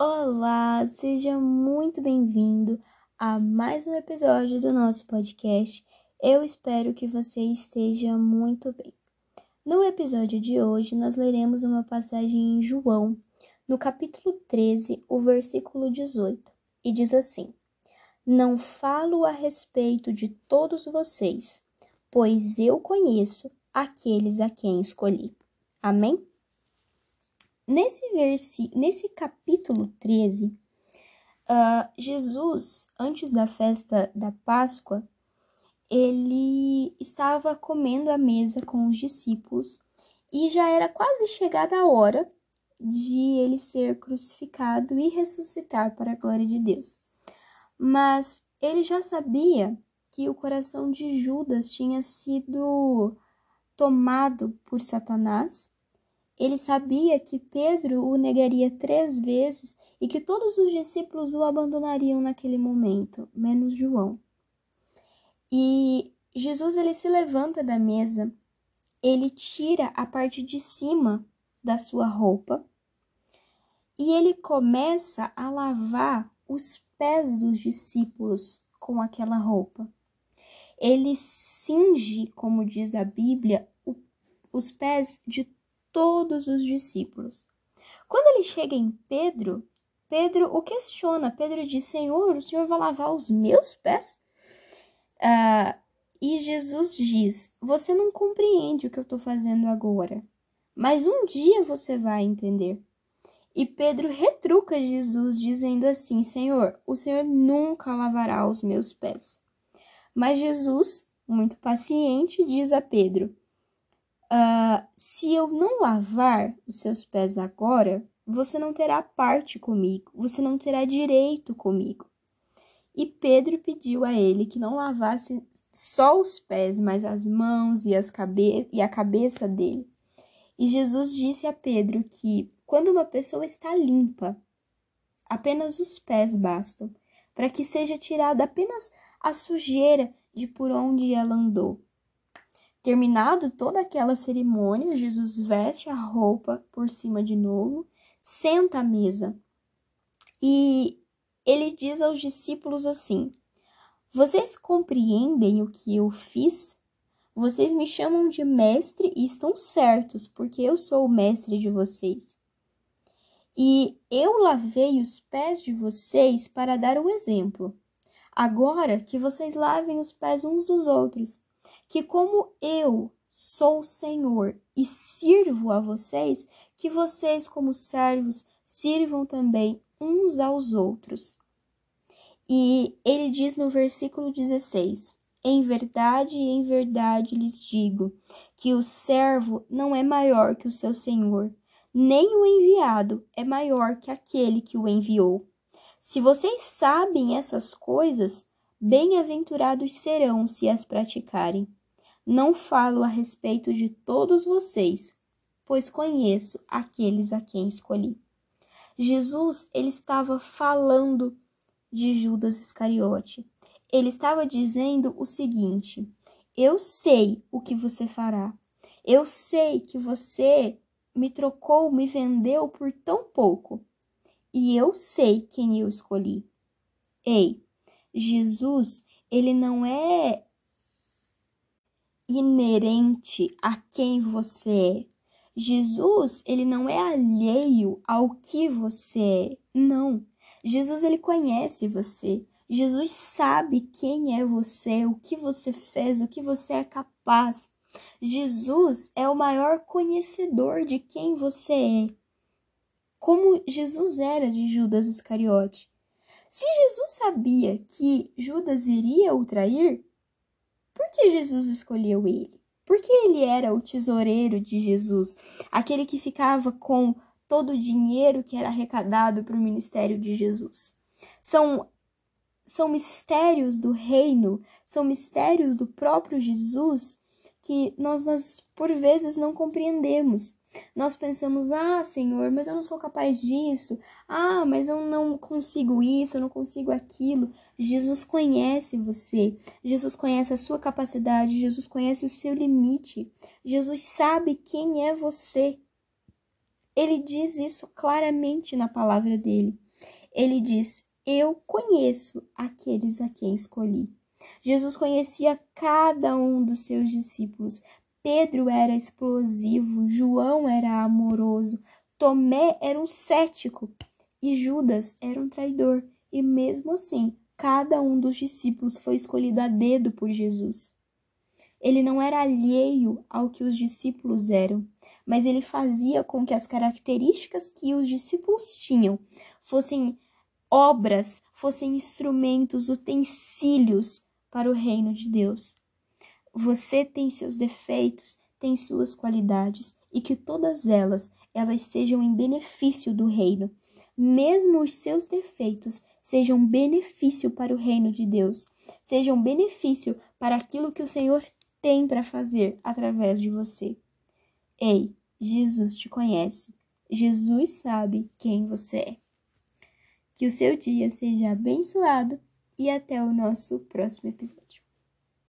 Olá, seja muito bem-vindo a mais um episódio do nosso podcast. Eu espero que você esteja muito bem. No episódio de hoje, nós leremos uma passagem em João, no capítulo 13, o versículo 18, e diz assim: Não falo a respeito de todos vocês, pois eu conheço aqueles a quem escolhi. Amém? Nesse, versi nesse capítulo 13, uh, ah, Jesus, antes da festa da Páscoa, ele estava comendo à mesa com os discípulos e já era quase chegada a hora de ele ser crucificado e ressuscitar para a glória de Deus. Mas ele já sabia que o coração de Judas tinha sido tomado por Satanás ele sabia que Pedro o negaria três vezes e que todos os discípulos o abandonariam naquele momento, menos João. E Jesus ele se levanta da mesa, ele tira a parte de cima da sua roupa e ele começa a lavar os pés dos discípulos com aquela roupa. Ele cinge, como diz a Bíblia, os pés de todos os discípulos. Quando ele chega em Pedro, Pedro o questiona. Pedro diz: Senhor, o senhor vai lavar os meus pés? Uh, e Jesus diz: Você não compreende o que eu estou fazendo agora, mas um dia você vai entender. E Pedro retruca Jesus, dizendo assim: Senhor, o Senhor nunca lavará os meus pés. Mas Jesus, muito paciente, diz a Pedro: Uh, se eu não lavar os seus pés agora, você não terá parte comigo, você não terá direito comigo. E Pedro pediu a ele que não lavasse só os pés, mas as mãos e, as cabe e a cabeça dele. E Jesus disse a Pedro que quando uma pessoa está limpa, apenas os pés bastam, para que seja tirada apenas a sujeira de por onde ela andou. Terminado toda aquela cerimônia, Jesus veste a roupa por cima de novo, senta à mesa e ele diz aos discípulos assim: Vocês compreendem o que eu fiz? Vocês me chamam de mestre e estão certos, porque eu sou o mestre de vocês. E eu lavei os pés de vocês para dar o exemplo. Agora que vocês lavem os pés uns dos outros que como eu sou o Senhor e sirvo a vocês, que vocês como servos sirvam também uns aos outros. E ele diz no versículo 16: Em verdade, em verdade lhes digo que o servo não é maior que o seu senhor, nem o enviado é maior que aquele que o enviou. Se vocês sabem essas coisas, bem-aventurados serão se as praticarem. Não falo a respeito de todos vocês, pois conheço aqueles a quem escolhi. Jesus, ele estava falando de Judas Iscariote. Ele estava dizendo o seguinte: Eu sei o que você fará. Eu sei que você me trocou, me vendeu por tão pouco. E eu sei quem eu escolhi. Ei, Jesus, ele não é inerente a quem você é. Jesus, ele não é alheio ao que você é. Não. Jesus, ele conhece você. Jesus sabe quem é você, o que você fez, o que você é capaz. Jesus é o maior conhecedor de quem você é. Como Jesus era de Judas Iscariote. Se Jesus sabia que Judas iria o trair, por que Jesus escolheu ele? Porque ele era o tesoureiro de Jesus, aquele que ficava com todo o dinheiro que era arrecadado para o ministério de Jesus. São são mistérios do reino, são mistérios do próprio Jesus que nós, nós por vezes não compreendemos. Nós pensamos, ah, Senhor, mas eu não sou capaz disso. Ah, mas eu não consigo isso, eu não consigo aquilo. Jesus conhece você. Jesus conhece a sua capacidade. Jesus conhece o seu limite. Jesus sabe quem é você. Ele diz isso claramente na palavra dele. ele diz: Eu conheço aqueles a quem escolhi. Jesus conhecia cada um dos seus discípulos. Pedro era explosivo, João era amoroso, Tomé era um cético e Judas era um traidor. E mesmo assim, cada um dos discípulos foi escolhido a dedo por Jesus. Ele não era alheio ao que os discípulos eram, mas ele fazia com que as características que os discípulos tinham fossem obras, fossem instrumentos, utensílios para o reino de Deus. Você tem seus defeitos, tem suas qualidades e que todas elas elas sejam em benefício do reino. Mesmo os seus defeitos sejam benefício para o reino de Deus, sejam benefício para aquilo que o Senhor tem para fazer através de você. Ei, Jesus te conhece. Jesus sabe quem você é. Que o seu dia seja abençoado e até o nosso próximo episódio.